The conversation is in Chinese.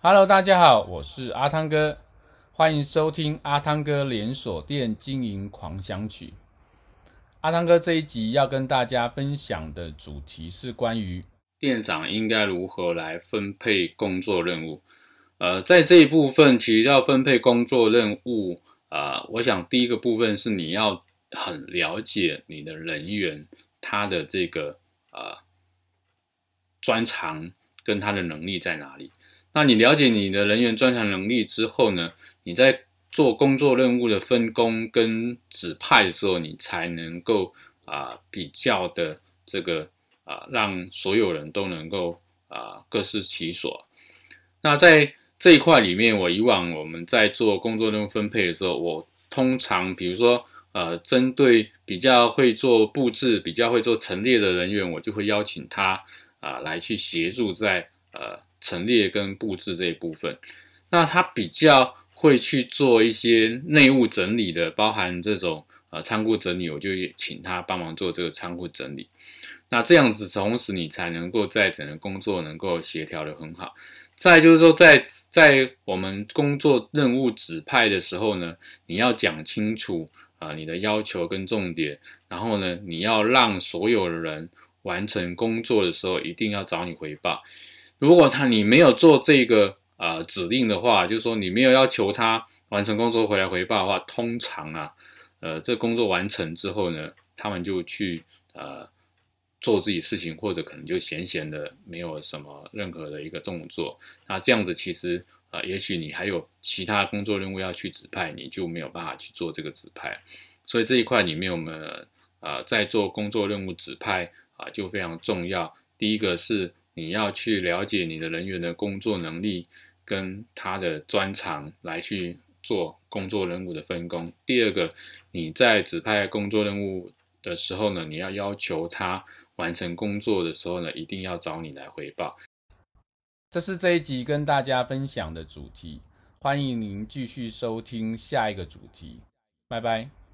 Hello，大家好，我是阿汤哥，欢迎收听阿汤哥连锁店经营狂想曲。阿汤哥这一集要跟大家分享的主题是关于店长应该如何来分配工作任务。呃，在这一部分提到分配工作任务，呃，我想第一个部分是你要很了解你的人员他的这个呃专长跟他的能力在哪里。那你了解你的人员专长能力之后呢，你在做工作任务的分工跟指派的时候，你才能够啊、比较的这个啊、让所有人都能够啊、各司其所。那在这一块里面，我以往我们在做工作任务分配的时候，我通常比如说呃针对比较会做布置、比较会做陈列的人员，我就会邀请他啊、来去协助在呃。陈列跟布置这一部分，那他比较会去做一些内务整理的，包含这种呃仓库整理，我就请他帮忙做这个仓库整理。那这样子，同时你才能够在整个工作能够协调得很好。再就是说在，在我们工作任务指派的时候呢，你要讲清楚啊、你的要求跟重点，然后呢，你要让所有的人完成工作的时候，一定要找你回报。如果他你没有做这个呃指令的话，就是说你没有要求他完成工作回来回报的话，通常啊，呃，这工作完成之后呢，他们就去呃做自己事情，或者可能就闲闲的没有什么任何的一个动作。那这样子其实啊、也许你还有其他工作任务要去指派，你就没有办法去做这个指派。所以这一块里面我们啊、在做工作任务指派啊、就非常重要。第一个是。你要去了解你的人员的工作能力跟他的专长，来去做工作任务的分工。第二个，你在指派工作任务的时候呢，你要要求他完成工作的时候呢，一定要找你来回报。这是这一集跟大家分享的主题，欢迎您继续收听下一个主题。拜拜。